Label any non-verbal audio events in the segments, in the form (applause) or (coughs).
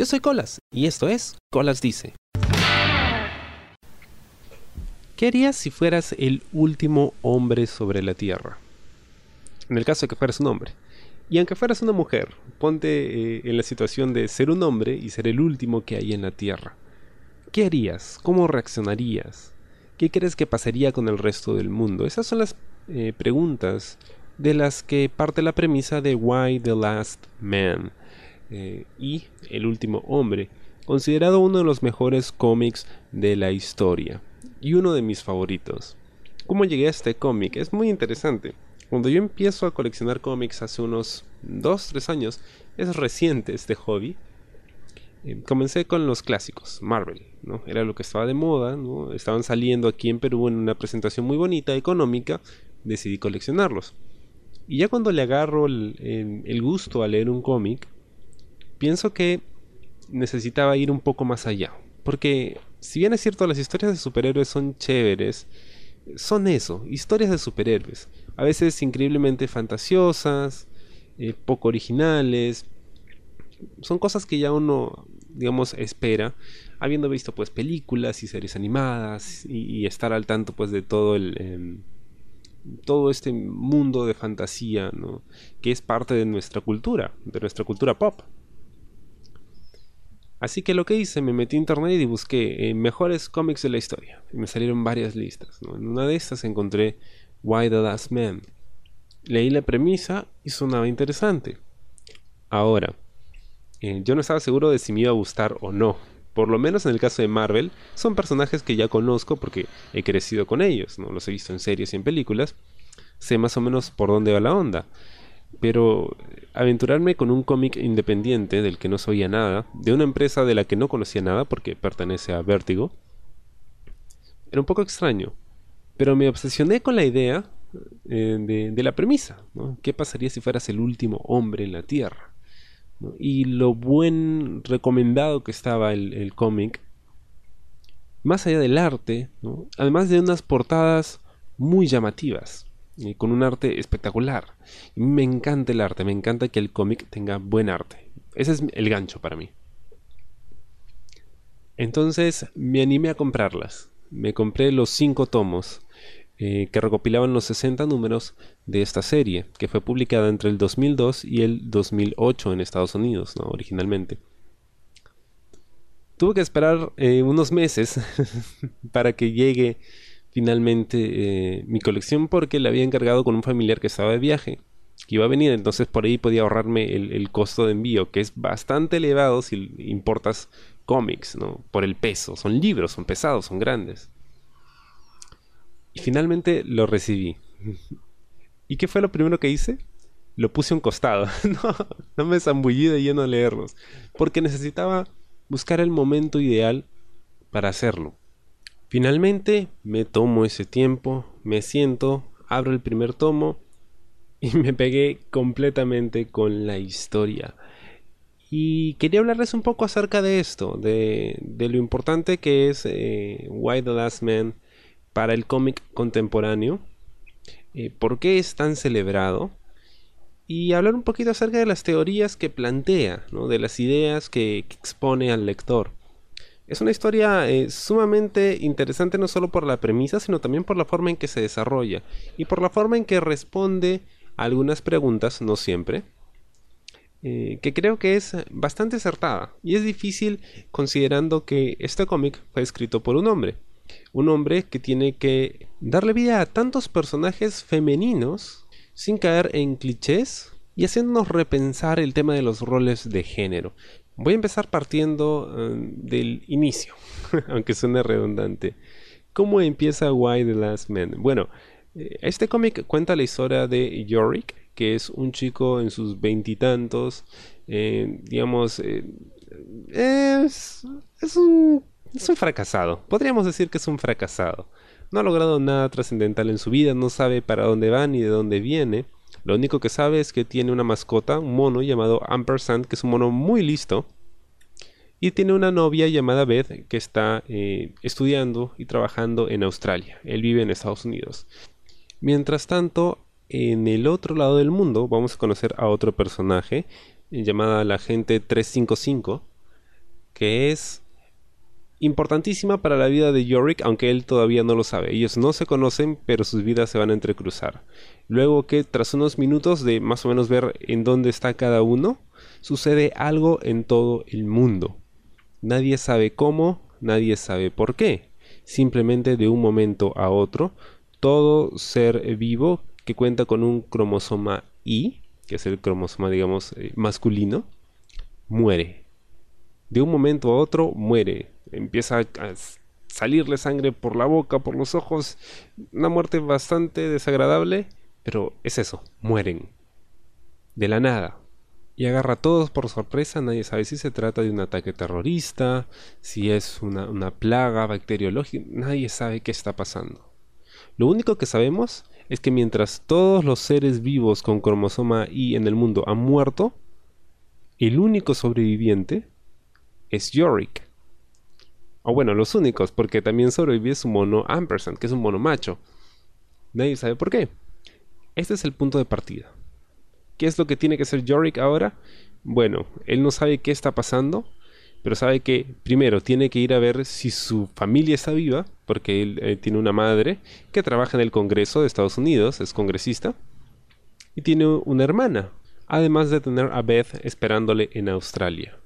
Yo soy Colas y esto es Colas Dice. ¿Qué harías si fueras el último hombre sobre la Tierra? En el caso de que fueras un hombre. Y aunque fueras una mujer, ponte eh, en la situación de ser un hombre y ser el último que hay en la Tierra. ¿Qué harías? ¿Cómo reaccionarías? ¿Qué crees que pasaría con el resto del mundo? Esas son las eh, preguntas de las que parte la premisa de Why the Last Man eh, y El último hombre, considerado uno de los mejores cómics de la historia y uno de mis favoritos. ¿Cómo llegué a este cómic? Es muy interesante. Cuando yo empiezo a coleccionar cómics hace unos 2-3 años, es reciente este hobby. Eh, comencé con los clásicos, Marvel, ¿no? Era lo que estaba de moda. Estaban saliendo aquí en Perú en una presentación muy bonita, económica, decidí coleccionarlos. Y ya cuando le agarro el, gusto a leer un cómic, pienso que necesitaba ir un poco más allá. Porque si bien es cierto las historias de superhéroes son chéveres, son eso, historias de superhéroes a veces increíblemente fantasiosas, eh, poco originales. Son cosas que ya uno, digamos, espera, habiendo visto pues películas y series animadas y, estar al tanto pues de todo el... Em, todo este mundo de fantasía, que es parte de nuestra cultura, de nuestra cultura pop. Así que lo que hice, me metí a internet y busqué eh, mejores cómics de la historia. Y me salieron varias listas. En una de estas encontré Why the Last Man. Leí la premisa y sonaba interesante. Ahora, eh, yo no estaba seguro de si me iba a gustar o no. Por lo menos en el caso de Marvel, son personajes que ya conozco porque he crecido con ellos, ¿no? los he visto en series y en películas. Sé más o menos por dónde va la onda. Pero aventurarme con un cómic independiente del que no sabía nada, de una empresa de la que no conocía nada porque pertenece a Vertigo, era un poco extraño. Pero me obsesioné con la idea eh, de, la premisa. ¿Qué pasaría si fueras el último hombre en la Tierra? Y lo buen recomendado que estaba el, cómic, más allá del arte, además de unas portadas muy llamativas, y con un arte espectacular. Me encanta el arte, me encanta que el cómic tenga buen arte. Ese es el gancho para mí. Entonces me animé a comprarlas. Me compré los cinco tomos eh, que recopilaban los 60 números de esta serie, que fue publicada entre el 2002 y el 2008 en Estados Unidos, originalmente. Tuve que esperar eh, unos meses (laughs) para que llegue finalmente eh, mi colección porque la había encargado con un familiar que estaba de viaje, que iba a venir, entonces por ahí podía ahorrarme el, costo de envío, que es bastante elevado si importas cómics, ¿no? Por el peso, son libros, son pesados, son grandes. Y finalmente lo recibí. ¿Y qué fue lo primero que hice? Lo puse a un costado. (laughs) no, no me zambullí de lleno a leerlos. Porque necesitaba buscar el momento ideal para hacerlo. Finalmente me tomo ese tiempo, me siento, abro el primer tomo y (laughs) me pegué completamente con la historia. Y quería hablarles un poco acerca de esto, de, lo importante que es eh, Why the Last Man para el cómic contemporáneo, eh, por qué es tan celebrado y hablar un poquito acerca de las teorías que plantea, de las ideas que, expone al lector. Es una historia eh, sumamente interesante no solo por la premisa, sino también por la forma en que se desarrolla y por la forma en que responde a algunas preguntas, no siempre, eh, que creo que es bastante acertada y es difícil considerando que este cómic fue escrito por un hombre un hombre que tiene que darle vida a tantos personajes femeninos sin caer en clichés y haciéndonos repensar el tema de los roles de género. Voy a empezar partiendo eh, del inicio, (laughs) aunque suene redundante. ¿Cómo empieza Why the Last Man? Bueno, eh, este cómic cuenta la historia de Yorick, que es un chico en sus veintitantos, eh, digamos, es, es un es un fracasado. Podríamos decir que es un fracasado. No ha logrado nada trascendental en su vida, no sabe para dónde va ni de dónde viene. Lo único que sabe es que tiene una mascota, un mono llamado Ampersand, que es un mono muy listo. Y tiene una novia llamada Beth que está eh, estudiando y trabajando en Australia. Él vive en Estados Unidos. Mientras tanto, en el otro lado del mundo vamos a conocer a otro personaje llamada la gente 355 que es importantísima para la vida de Yorick, aunque él todavía no lo sabe. Ellos no se conocen, pero sus vidas se van a entrecruzar. Luego que tras unos minutos de más o menos ver en dónde está cada uno, sucede algo en todo el mundo. Nadie sabe cómo, nadie sabe por qué. Simplemente de un momento a otro, todo ser vivo que cuenta con un cromosoma Y, que es el cromosoma, digamos, eh, masculino, muere. De un momento a otro muere. Empieza a salirle sangre por la boca, por los ojos. Una muerte bastante desagradable, pero es eso, mueren. De la nada. Y agarra a todos por sorpresa, nadie sabe si se trata de un ataque terrorista, si es una, una plaga bacteriológica, nadie sabe qué está pasando. Lo único que sabemos es que mientras todos los seres vivos con cromosoma Y en el mundo han muerto, el único sobreviviente es Yorick. O bueno, los únicos, porque también sobrevive su mono Ampersand, que es un mono macho. Nadie sabe por qué. Este es el punto de partida. ¿Qué es lo que tiene que hacer Yorick ahora? Bueno, él no sabe qué está pasando, pero sabe que primero tiene que ir a ver si su familia está viva, porque él eh, tiene una madre que trabaja en el Congreso de Estados Unidos, es congresista, y tiene una hermana, además de tener a Beth esperándole en Australia.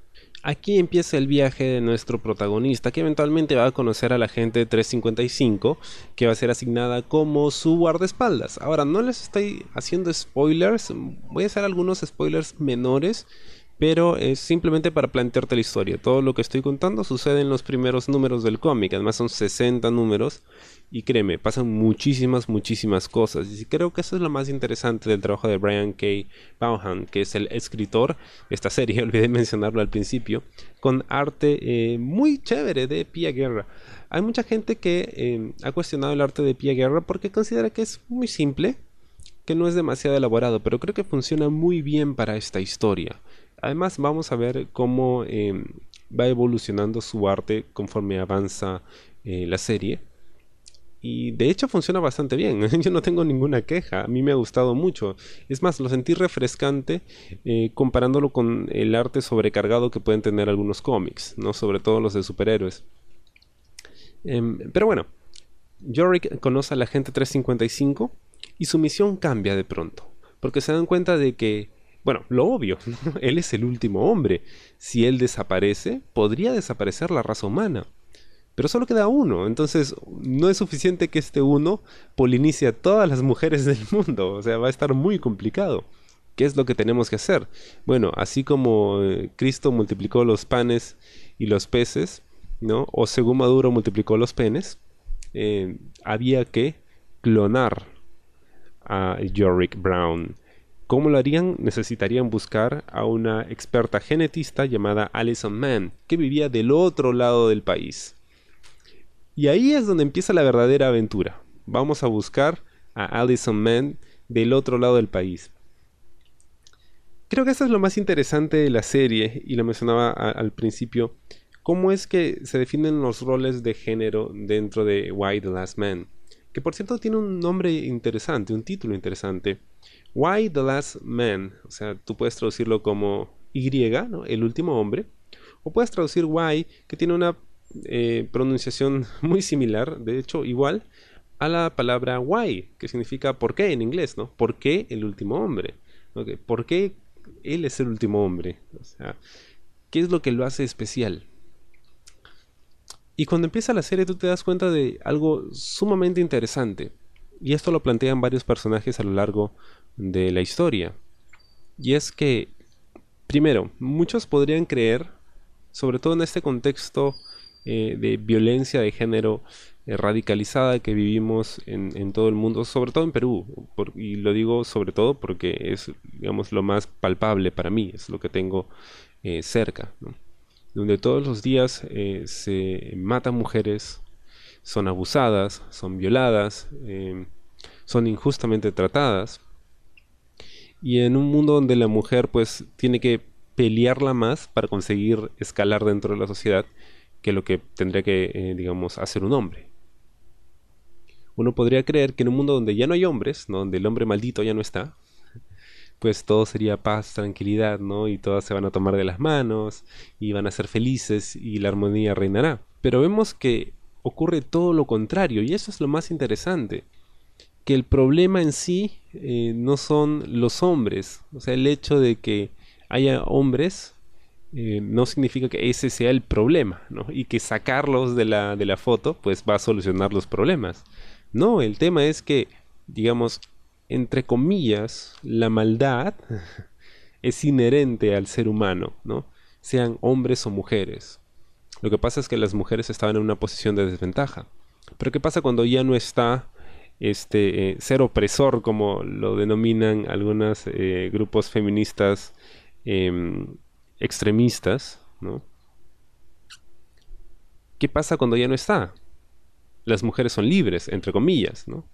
Aquí empieza el viaje de nuestro protagonista, que eventualmente va a conocer a la gente 355, que va a ser asignada como su guardaespaldas. Ahora, no les estoy haciendo spoilers, voy a hacer algunos spoilers menores, pero es simplemente para plantearte la historia. Todo lo que estoy contando sucede en los primeros números del cómic, además son 60 números y créeme, pasan muchísimas, muchísimas cosas. Y creo que eso es lo más interesante del trabajo de Brian K. Vaughan, que es el escritor de esta serie, (laughs) olvidé mencionarlo al principio, con arte eh, muy chévere de Pia Guerra. Hay mucha gente que eh, ha cuestionado el arte de Pia Guerra porque considera que es muy simple, que no es demasiado elaborado, pero creo que funciona muy bien para esta historia. Además vamos a ver cómo em, va evolucionando su arte conforme avanza eh, la serie. Y de hecho funciona bastante bien. (laughs) Yo no tengo ninguna queja. A mí me ha gustado mucho. Es más, lo sentí refrescante eh, comparándolo con el arte sobrecargado que pueden tener algunos cómics, ¿no? Sobre todo los de superhéroes. Em, pero bueno, Yorick conoce a la gente 355 y su misión cambia de pronto. Porque se dan cuenta de que bueno, lo obvio, (laughs) él es el último hombre. Si él desaparece, podría desaparecer la raza humana. Pero solo queda uno, entonces no es suficiente que este uno polinice a todas las mujeres del mundo, o sea, va a estar muy complicado. ¿Qué es lo que tenemos que hacer? Bueno, así como eh, Cristo multiplicó los panes y los peces, ¿no? O según Maduro multiplicó los penes, eh, había que clonar a Yorick Brown. ¿Cómo lo harían? Necesitarían buscar a una experta genetista llamada Alison Mann, que vivía del otro lado del país. Y ahí es donde empieza la verdadera aventura. Vamos a buscar a Alison Mann del otro lado del país. Creo que eso es lo más interesante de la serie, y lo mencionaba al principio, cómo es que se definen los roles de género dentro de Why the Last Man, que por cierto tiene un nombre interesante, un título interesante. Why the Last Man, o sea, tú puedes traducirlo como Y, el último hombre, o puedes traducir Why, que tiene una eh, pronunciación (laughs) muy similar, de hecho igual, a la palabra why, que significa por qué en inglés, ¿no? ¿Por qué el último hombre? ¿Por qué él es el último hombre? O sea, ¿qué es lo que lo hace especial? Y cuando empieza la serie tú te das cuenta de algo sumamente interesante. Y esto lo plantean varios personajes a lo largo de la historia. Y es que, primero, muchos podrían creer, sobre todo en este contexto eh, de violencia de género eh, radicalizada que vivimos en, todo el mundo, sobre todo en Perú, y lo digo sobre todo porque es, digamos, lo más palpable para mí, es lo que tengo eh, cerca, donde todos los días se matan mujeres, son abusadas, son violadas, son injustamente tratadas, y en un mundo donde la mujer pues tiene que pelearla más para conseguir escalar dentro de la sociedad que lo que tendría que, eh, digamos, hacer un hombre. Uno podría creer que en un mundo donde ya no hay hombres, donde el hombre maldito ya no está, pues todo sería paz, tranquilidad, ¿no? Y todas se van a tomar de las manos y van a ser felices y la armonía reinará. Pero vemos que ocurre todo lo contrario y eso es lo más interesante. Que el problema en sí eh, no son los hombres, o sea, el hecho de que haya hombres eh, no significa que ese sea el problema, ¿no? Y que sacarlos de la, de la foto pues va a solucionar los problemas. No, el tema es que, digamos, entre comillas, la maldad (laughs) es inherente al ser humano, ¿no? Sean hombres o mujeres. Lo que pasa es que las mujeres estaban en una posición de desventaja. Pero ¿qué pasa cuando ya no está este eh, ser opresor, como lo denominan algunos eh, grupos feministas em, extremistas, ¿no? ¿Qué pasa cuando ya no está? Las mujeres son libres, entre comillas, ¿no?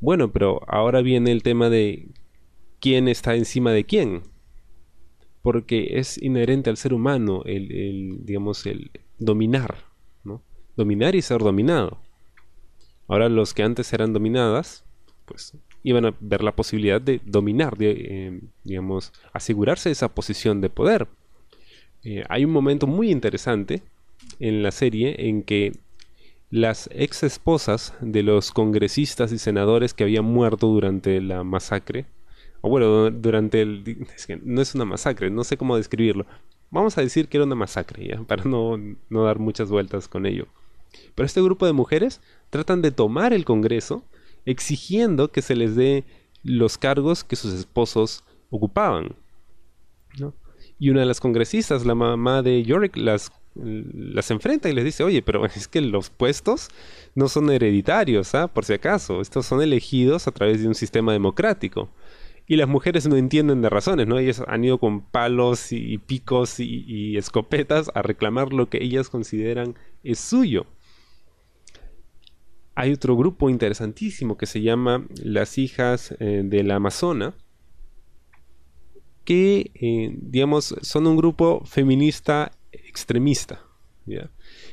Bueno, pero ahora viene el tema de quién está encima de quién. Porque es inherente al ser humano el, digamos, el dominar, ¿no? Dominar y ser dominado. Ahora los que antes eran dominadas, pues iban a ver la posibilidad de dominar, de, eh, digamos, asegurarse esa posición de poder. Eh, hay un momento muy interesante en la serie en que las ex esposas de los congresistas y senadores que habían muerto durante la masacre, o bueno, durante el... (laughs) no es una masacre, no sé cómo describirlo. Vamos a decir que era una masacre, ¿ya? Para no, no dar muchas vueltas con ello. Pero este grupo de mujeres tratan de tomar el Congreso exigiendo que se les dé los cargos que sus esposos ocupaban. Y una de las congresistas, la mamá de Yorick, las las enfrenta y les dice, oye, pero es que los puestos no son hereditarios, ¿ah? por si acaso, estos son elegidos a través de un sistema democrático. Y las mujeres no entienden de razones, ¿no? Ellas han ido con palos y, picos y, escopetas a reclamar lo que ellas consideran es suyo. Hay otro grupo interesantísimo que se llama las hijas eh, de la Amazona, que, eh, digamos, son un grupo feminista extremista.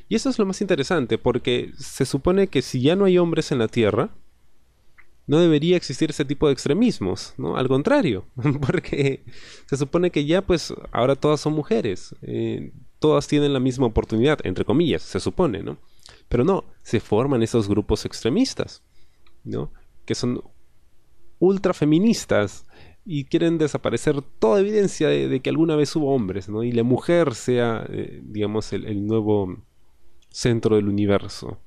Y eso es lo más interesante, porque se supone que si ya no hay hombres en la Tierra, no debería existir ese tipo de extremismos, ¿no? Al contrario, (laughs) porque se supone que ya pues ahora todas son mujeres, eh, todas tienen la misma oportunidad, entre comillas, se supone, ¿no? Pero no, se forman esos grupos extremistas, ¿no? Que son ultra feministas, y quieren desaparecer toda evidencia de, que alguna vez hubo hombres, ¿no? Y la mujer sea, eh, digamos, el, nuevo centro del universo.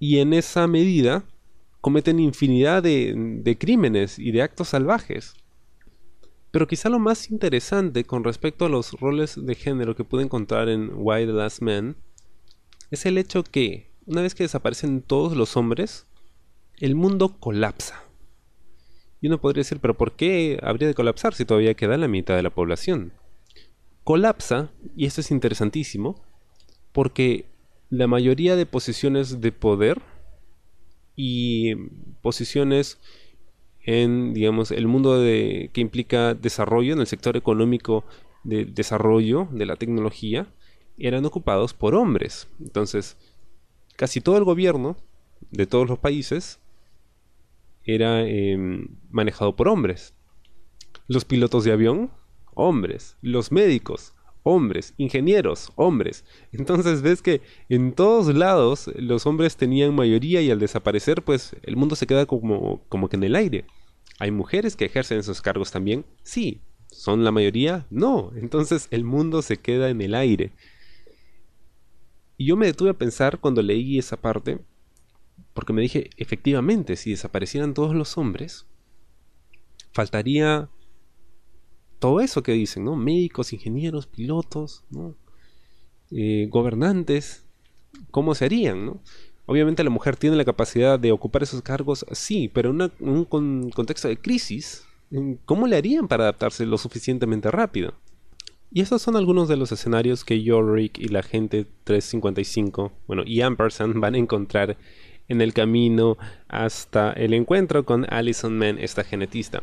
Y en esa medida cometen infinidad de, de crímenes y de actos salvajes. Pero quizá lo más interesante con respecto a los roles de género que pude encontrar en Why the Last Man es el hecho que, una vez que desaparecen todos los hombres, el mundo colapsa. Y uno podría decir, pero ¿por qué habría de colapsar si todavía queda la mitad de la población? Colapsa, y esto es interesantísimo, porque la mayoría de posiciones de poder y posiciones en, digamos, el mundo de, que implica desarrollo, en el sector económico de desarrollo de la tecnología, eran ocupados por hombres. Entonces, casi todo el gobierno de todos los países era em, manejado por hombres. Los pilotos de avión, hombres. Los médicos, hombres. Ingenieros, hombres. Entonces ves que en todos lados los hombres tenían mayoría y al desaparecer pues el mundo se queda como, como que en el aire. ¿Hay mujeres que ejercen esos cargos también? Sí. ¿Son la mayoría? No. Entonces el mundo se queda en el aire. Y yo me detuve a pensar cuando leí esa parte porque me dije, efectivamente, si desaparecieran todos los hombres, faltaría todo eso que dicen, ¿no? Médicos, ingenieros, pilotos, ¿no? Eh, gobernantes, ¿cómo se harían, ¿no? Obviamente la mujer tiene la capacidad de ocupar esos cargos, sí, pero en un contexto de crisis, ¿cómo le harían para adaptarse lo suficientemente rápido? Y estos son algunos de los escenarios que Yorick y la gente 355, bueno, y Ampersand van a encontrar en el camino hasta el encuentro con Alison Mann, esta genetista.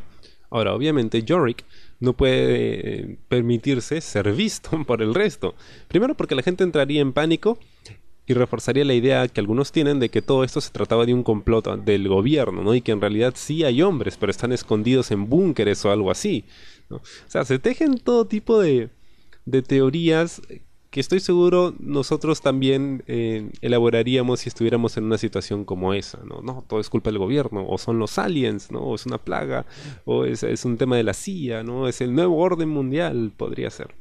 Ahora, obviamente, Yorick no puede eh, permitirse ser visto (laughs) por el resto. Primero porque la gente entraría en pánico y reforzaría la idea que algunos tienen de que todo esto se trataba de un complot del gobierno, ¿no? Y que en realidad sí hay hombres, pero están escondidos en búnkeres o algo así. O sea, se tejen todo tipo de, de teorías que estoy seguro nosotros también eh, elaboraríamos si estuviéramos en una situación como esa, ¿no? No, todo es culpa del gobierno, o son los aliens, ¿no? O es una plaga, o es, un tema de la CIA, ¿no? Es el nuevo orden mundial, podría ser.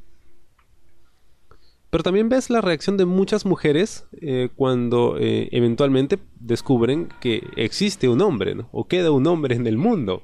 Pero también ves la reacción de muchas mujeres eh, cuando eh, eventualmente descubren que existe un hombre, ¿no? O queda un hombre en el mundo.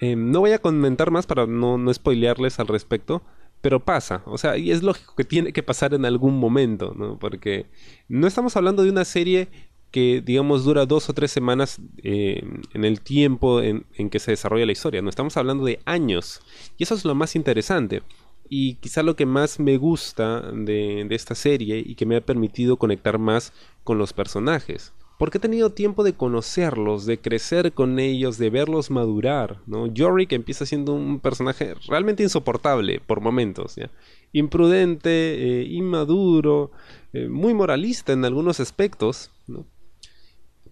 no voy a comentar más para no, no spoilearles al respecto, pero pasa, o sea, y es lógico que tiene que pasar en algún momento, ¿no? Porque no estamos hablando de una serie que, digamos, dura dos o tres semanas eh, en el tiempo en, que se desarrolla la historia, no estamos hablando de años. Y eso es lo más interesante. Y quizá lo que más me gusta de esta serie y que me ha permitido conectar más con los personajes porque he tenido tiempo de conocerlos, de crecer con ellos, de verlos madurar, ¿no? Yorick empieza siendo un personaje realmente insoportable por momentos. Imprudente, eh, inmaduro, eh, muy moralista en algunos aspectos.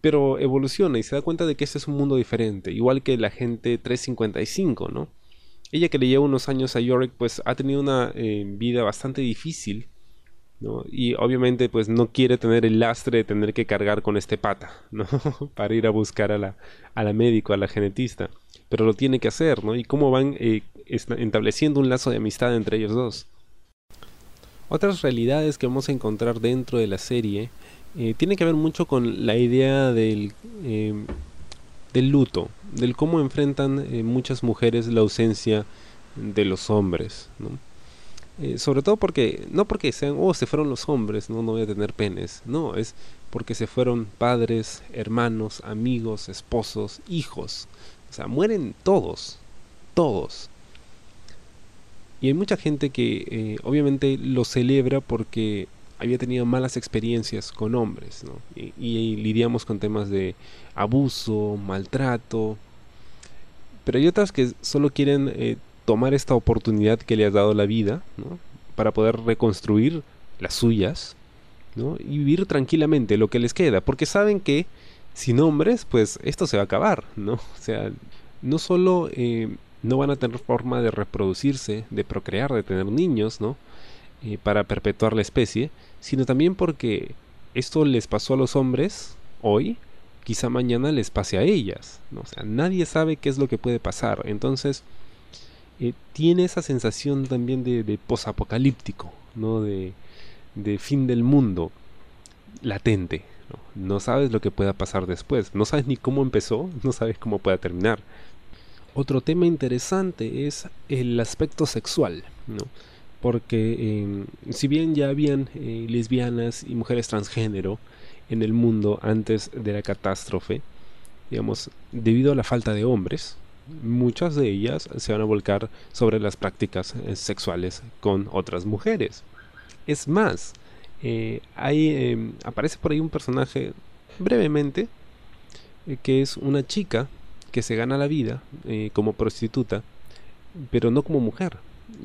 Pero evoluciona y se da cuenta de que este es un mundo diferente, igual que la gente 355, ¿no? Ella que le lleva unos años a Yorick, pues ha tenido una eh, vida bastante difícil, y obviamente pues no quiere tener el lastre de tener que cargar con este pata, (laughs) ¿no? Para ir a buscar a la, a la médico, a la genetista. Pero lo tiene que hacer, ¿no? Y cómo van eh, estableciendo un lazo de amistad entre ellos dos. Otras realidades que vamos a encontrar dentro de la serie eh, tienen que ver mucho con la idea del, eh, del luto, del cómo enfrentan muchas mujeres la ausencia de los hombres. Eh, sobre todo porque, no porque sean, oh, se fueron los hombres, no, no voy a tener penes. No, es porque se fueron padres, hermanos, amigos, esposos, hijos. O sea, mueren todos, todos. Y hay mucha gente que eh, obviamente lo celebra porque había tenido malas experiencias con hombres, ¿no? Y, lidiamos con temas de abuso, maltrato. Pero hay otras que solo quieren eh, tomar esta oportunidad que le has dado la vida, ¿no? Para poder reconstruir las suyas, ¿no? Y vivir tranquilamente lo que les queda, porque saben que sin hombres, pues esto se va a acabar, ¿no? (laughs) O sea, no solo eh, no van a tener forma de reproducirse, de procrear, de tener niños, ¿no? Eh, para perpetuar la especie, sino también porque esto les pasó a los hombres hoy, quizá mañana les pase a ellas, ¿no? O sea, nadie sabe qué es lo que puede pasar, entonces eh, tiene esa sensación también de, de posapocalíptico, ¿no? De, fin del mundo latente. ¿no? ¿no? sabes lo que pueda pasar después, no sabes ni cómo empezó, no sabes cómo pueda terminar. Otro tema interesante es el aspecto sexual, ¿no? porque em, si bien ya habían eh, lesbianas y mujeres transgénero en el mundo antes de la catástrofe, digamos, debido a la falta de hombres, muchas de ellas se van a volcar sobre las prácticas eh, sexuales con otras mujeres. Es más, eh, em, aparece por ahí un personaje brevemente eh, que es una chica que se gana la vida como prostituta, pero no como mujer,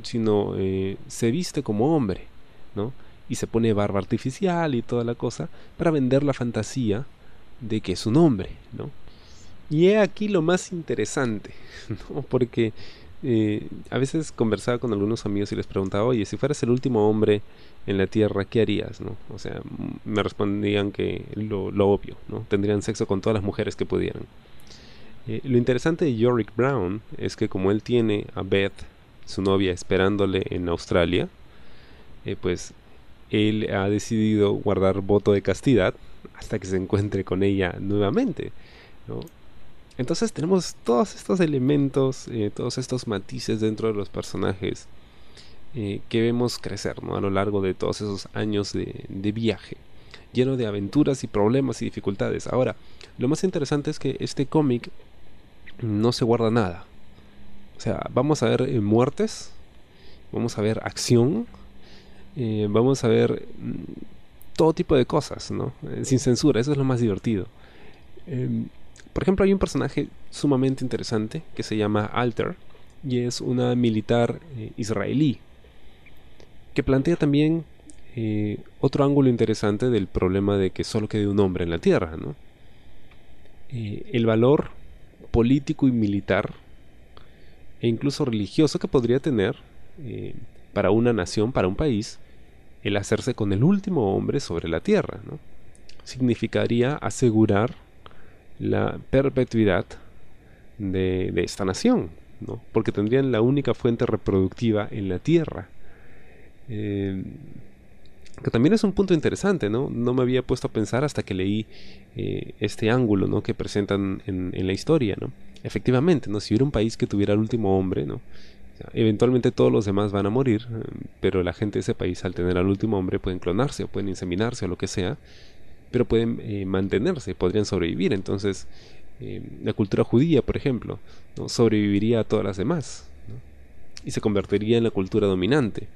sino se viste como hombre, ¿no? Y se pone barba artificial y toda la cosa para vender la fantasía de que es un hombre, ¿no? Y he aquí lo más interesante, (laughs) ¿no? porque eh, a veces conversaba con algunos amigos y les preguntaba, oye, si fueras el último hombre en la Tierra, ¿qué harías? ¿no? O sea, me respondían que lo, obvio, ¿no? Tendrían sexo con todas las mujeres que pudieran. Eh, lo interesante de Yorick Brown es que como él tiene a Beth, su novia, esperándole en Australia, eh, pues él ha decidido guardar voto de castidad hasta que se encuentre con ella nuevamente. ¿no? Entonces tenemos todos estos elementos, eh, todos estos matices dentro de los personajes eh, que vemos crecer a lo largo de todos esos años de, viaje, lleno de aventuras y problemas y dificultades. Ahora, lo más interesante es que este cómic no se guarda nada. O sea, vamos a ver eh, muertes, vamos a ver acción, vamos a ver mm, todo tipo de cosas, ¿no? sin censura, eso es lo más divertido. Por ejemplo, hay un personaje sumamente interesante que se llama Alter y es una militar eh, israelí que plantea también eh, otro ángulo interesante del problema de que solo quede un hombre en la Tierra, ¿no? Eh, el valor político y militar e incluso religioso que podría tener para una nación, para un país, el hacerse con el último hombre sobre la Tierra, ¿no? Significaría asegurar la perpetuidad de, esta nación, ¿no? porque tendrían la única fuente reproductiva en la Tierra. Eh, que también es un punto interesante, ¿no? No me había puesto a pensar hasta que leí eh, este ángulo, ¿no? Que presentan en, la historia, ¿no? Efectivamente, ¿no? Si hubiera un país que tuviera el último hombre, ¿no? eventualmente todos los demás van a morir, eh, pero la gente de ese país al tener al último hombre pueden clonarse o pueden inseminarse o lo que sea, pero pueden eh, mantenerse, podrían sobrevivir. Entonces, la cultura judía, por ejemplo, sobreviviría a todas las demás y se convertiría en la cultura dominante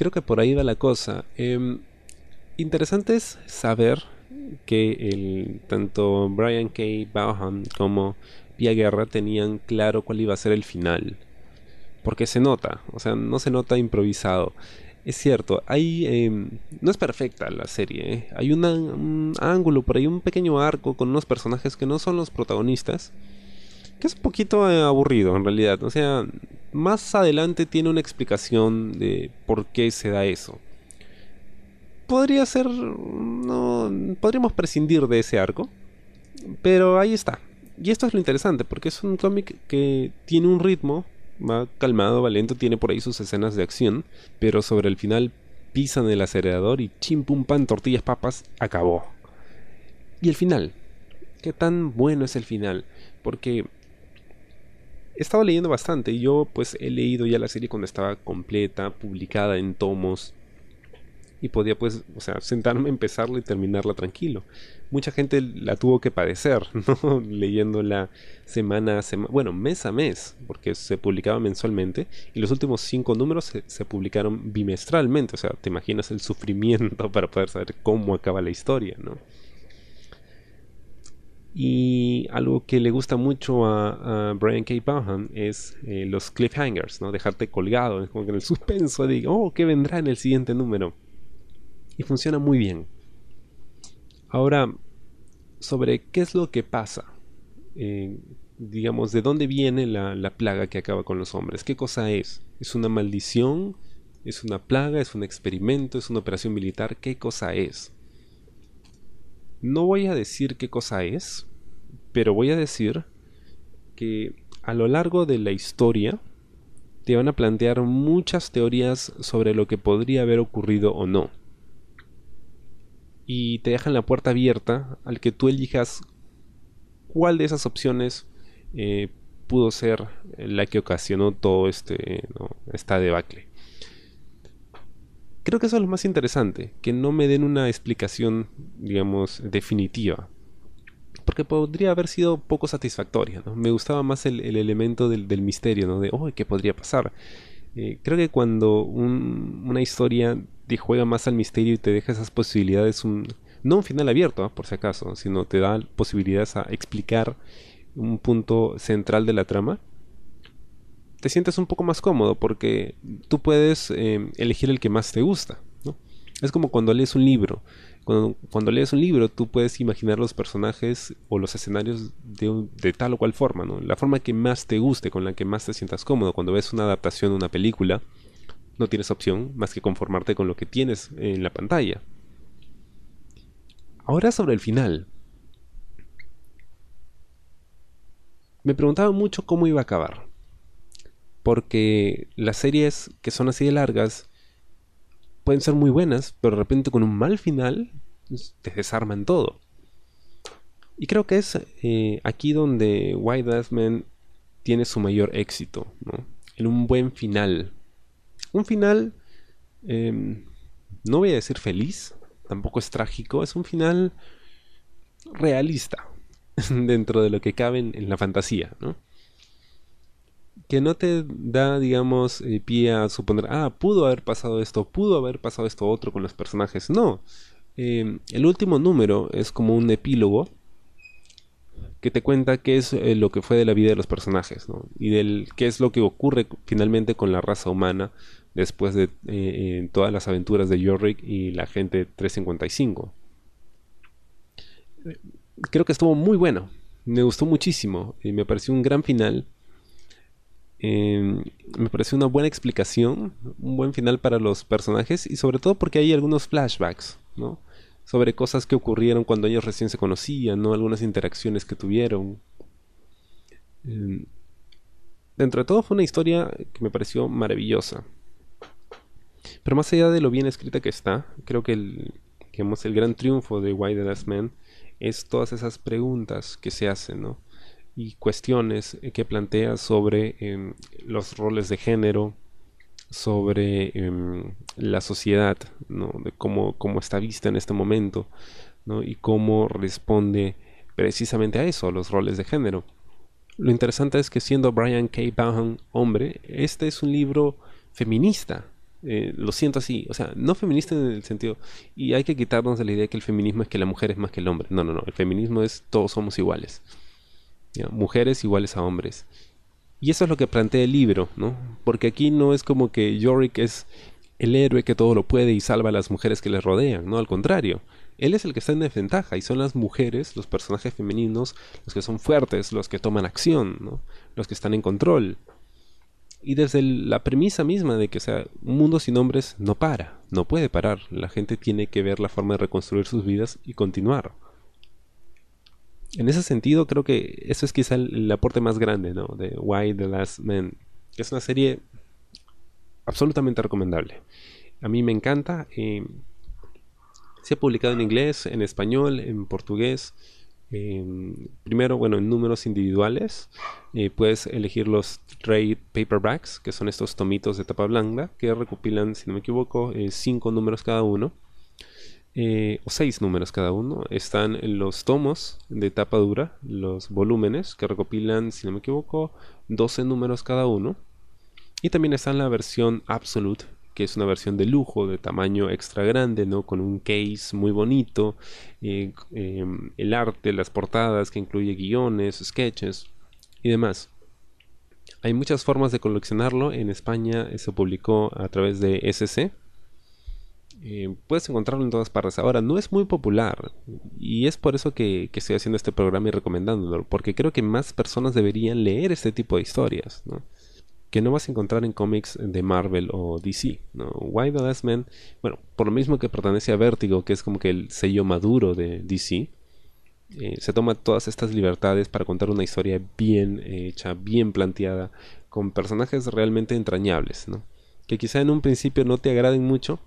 creo que por ahí va la cosa. Em, interesante es saber que tanto Brian K. Vaughan como Pia Guerra tenían claro cuál iba a ser el final. Porque se nota, o sea, no se nota improvisado. Es cierto, hay, em, no es perfecta la serie. ¿eh? Hay un ángulo por ahí, un pequeño arco con unos personajes que no son los protagonistas. Que es un poquito eh, aburrido en realidad. O sea, más adelante tiene una explicación de por qué se da eso. Podría ser... No, podríamos prescindir de ese arco. Pero ahí está. Y esto es lo interesante, porque es un cómic que tiene un ritmo, va calmado, va lento, tiene por ahí sus escenas de acción, pero sobre el final pisan el acelerador y chim pum pan, tortillas, papas, acabó. Y el final. ¿Qué tan bueno es el final? Porque he estado leyendo bastante yo pues he leído ya la serie cuando estaba completa, publicada en tomos y podía pues, o sea, sentarme, empezarla y terminarla tranquilo. Mucha gente la tuvo que padecer, (laughs) ¿no? Leyéndola semana a semana, bueno, mes a mes, porque se publicaba mensualmente y los últimos cinco números se, publicaron bimestralmente, o sea, te imaginas el sufrimiento (laughs) para poder saber cómo acaba la historia, ¿no? Y algo que le gusta mucho a, Brian K. Vaughan es eh, los cliffhangers, ¿no? Dejarte colgado, como que en el (laughs) suspenso de, oh, ¿qué vendrá en el siguiente número? Y funciona muy bien. Ahora, sobre qué es lo que pasa, eh, digamos, de dónde viene la, la plaga que acaba con los hombres, qué cosa es, es una maldición, es una plaga, es un experimento, es una operación militar, qué cosa es. No voy a decir qué cosa es, pero voy a decir que a lo largo de la historia te van a plantear muchas teorías sobre lo que podría haber ocurrido o no. Y te dejan la puerta abierta al que tú elijas cuál de esas opciones eh, pudo ser la que ocasionó todo este esta debacle. Creo que eso es lo más interesante, que no me den una explicación, digamos, definitiva. Porque podría haber sido poco satisfactoria, ¿no? Me gustaba más el, elemento del, misterio, ¿no? De, oh, ¿qué podría pasar? Eh, creo que cuando una historia te juega más al misterio y te deja esas posibilidades, un, no un final abierto, por si acaso, sino te da posibilidades a explicar un punto central de la trama, te sientes un poco más cómodo porque tú puedes eh, elegir el que más te gusta. Es como cuando lees un libro. Cuando, lees un libro tú puedes imaginar los personajes o los escenarios de, tal o cual forma. ¿no? La forma que más te guste, con la que más te sientas cómodo. Cuando ves una adaptación de una película, no tienes opción más que conformarte con lo que tienes en la pantalla. Ahora sobre el final. Me preguntaba mucho cómo iba a acabar porque las series que son así de largas pueden ser muy buenas, pero de repente con un mal final pues, te desarman todo. Y creo que es eh, aquí donde White Asman tiene su mayor éxito, ¿no? En un buen final. Un final, em, no voy a decir feliz, tampoco es trágico, es un final realista (laughs) dentro de lo que cabe en, en la fantasía, ¿no? Que no te da, digamos, eh, pie a suponer, ah, pudo haber pasado esto, pudo haber pasado esto otro con los personajes. No. Em, el último número es como un epílogo que te cuenta qué es eh, lo que fue de la vida de los personajes, ¿no? Y del qué es lo que ocurre finalmente con la raza humana después de eh, todas las aventuras de Yorick y la gente 355. Creo que estuvo muy bueno, me gustó muchísimo y me pareció un gran final. Em, me pareció una buena explicación, un buen final para los personajes y sobre todo porque hay algunos flashbacks, ¿no? Sobre cosas que ocurrieron cuando ellos recién se conocían, ¿no? Algunas interacciones que tuvieron. Em, dentro de todo fue una historia que me pareció maravillosa. Pero más allá de lo bien escrita que está, creo que el, el gran triunfo de Why the Last Man es todas esas preguntas que se hacen, ¿no? Y cuestiones que plantea sobre em, los roles de género, sobre em, la sociedad, ¿no? Cómo, cómo, está vista en este momento, ¿no? Y cómo responde precisamente a eso, a los roles de género. Lo interesante es que siendo Brian K. Vaughan hombre, este es un libro feminista, eh, lo siento así, o sea, no feminista en el sentido, y hay que quitarnos de la idea que el feminismo es que la mujer es más que el hombre. No, no, no, el feminismo es todos somos iguales. Mujeres iguales a hombres. Y eso es lo que plantea el libro, ¿no? Porque aquí no es como que Yorick es el héroe que todo lo puede y salva a las mujeres que le rodean, no, al contrario. Él es el que está en desventaja y son las mujeres, los personajes femeninos, los que son fuertes, los que toman acción, ¿no? los que están en control. Y desde la premisa misma de que sea un mundo sin hombres no para, no puede parar. La gente tiene que ver la forma de reconstruir sus vidas y continuar. En ese sentido, creo que eso es quizá el, aporte más grande, ¿no? De Why the Last Man. Es una serie absolutamente recomendable. A mí me encanta. Eh, se ha publicado en inglés, en español, en portugués. Primero, bueno, en números individuales, eh, puedes elegir los trade paperbacks, que son estos tomitos de tapa blanca, que recopilan, si no me equivoco, eh, cinco números cada uno, eh, o seis números cada uno. Están los tomos de tapa dura, los volúmenes, que recopilan, si no me equivoco, 12 números cada uno. Y también está la versión Absolute, que es una versión de lujo, de tamaño extra grande, ¿no? Con un case muy bonito, eh, em, el arte, las portadas que incluye guiones, sketches y demás. Hay muchas formas de coleccionarlo. En España se publicó a través de SC. Eh, puedes encontrarlo en todas partes. Ahora, no es muy popular y es por eso que, estoy haciendo este programa y recomendándolo, porque creo que más personas deberían leer este tipo de historias. que no vas a encontrar en cómics de Marvel o DC. Why the Last Man, bueno, por lo mismo que pertenece a Vértigo, que es como que el sello maduro de DC, eh, se toma todas estas libertades para contar una historia bien hecha, bien planteada, con personajes realmente entrañables, que quizá en un principio no te agraden mucho,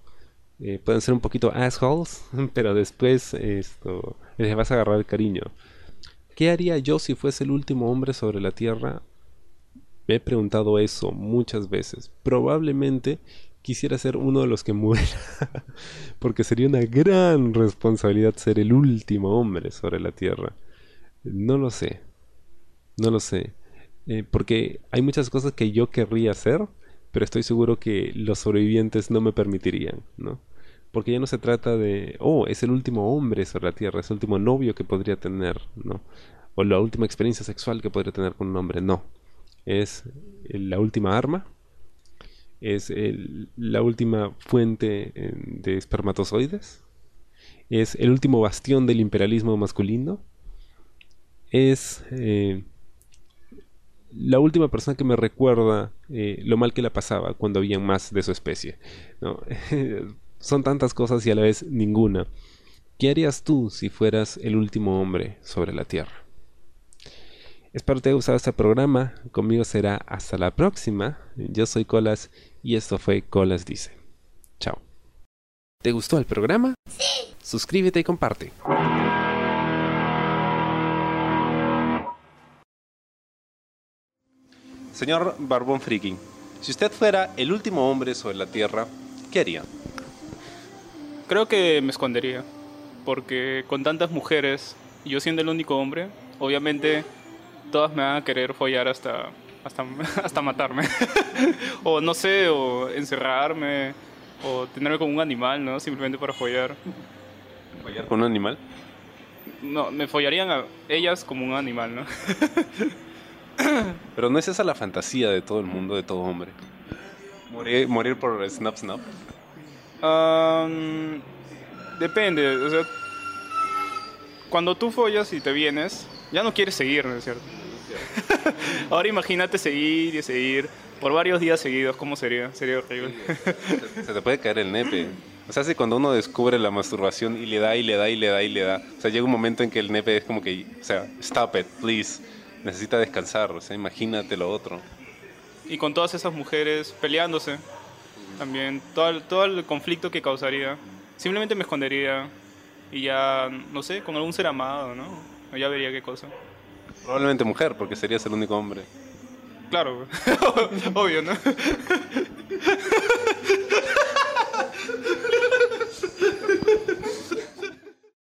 eh, pueden ser un poquito assholes, (laughs) pero después esto, les vas a agarrar el cariño. ¿Qué haría yo si fuese el último hombre sobre la Tierra me he preguntado eso muchas veces. Probablemente quisiera ser uno de los que (laughs) muera, porque sería una gran responsabilidad ser el último hombre sobre la Tierra. No lo sé, no lo sé, eh, porque hay muchas cosas que yo querría hacer, pero estoy seguro que los sobrevivientes no me permitirían, ¿no? Porque ya no se trata de, oh, es el último hombre sobre la Tierra, es el último novio que podría tener, ¿no? O la última experiencia sexual que podría tener con un hombre, no es la última arma, es la última fuente de espermatozoides, es el último bastión del imperialismo masculino, es eh, la última persona que me recuerda eh, lo mal que la pasaba cuando había más de su especie. (laughs) Son tantas cosas y a la vez ninguna. ¿Qué harías tú si fueras el último hombre sobre la Tierra? Espero te haya gustado este programa. Conmigo será hasta la próxima. Yo soy Colas y esto fue Colas Dice. Chao. ¿Te gustó el programa? Sí. Suscríbete y comparte. Señor Barbón Freaking, si usted fuera el último hombre sobre la Tierra, ¿qué haría? Creo que me escondería, porque con tantas mujeres, yo siendo el único hombre, obviamente todas me van a querer follar hasta, hasta, (laughs) hasta matarme. (laughs) o no sé, o encerrarme, o tenerme como un animal, ¿no? Simplemente para follar. ¿Follar con un animal? No, me follarían a ellas como un animal, ¿no? (laughs) (coughs) Pero no es esa la fantasía de todo el mundo, de todo hombre. Morir, morir por snap snap. Depende, o sea, cuando tú follas y te vienes, ya no quieres seguir, ¿no es cierto? (laughs) Ahora imagínate seguir y seguir por varios días seguidos, ¿cómo sería? Sería horrible. Se te puede caer el nepe. O sea, si cuando uno descubre la masturbación y le da y le da y le da y le da. O sea, llega un momento en que el nepe es como que, o sea, stop it, please. Necesita descansar. O sea, imagínate lo otro. y con todas esas mujeres peleándose, también, todo el, todo el conflicto que causaría. Simplemente me escondería y ya, no sé, con algún ser amado, ¿no? O Ya vería qué cosa. Probablemente mujer, porque serías el único hombre. Claro, (laughs) obvio, ¿no? (laughs)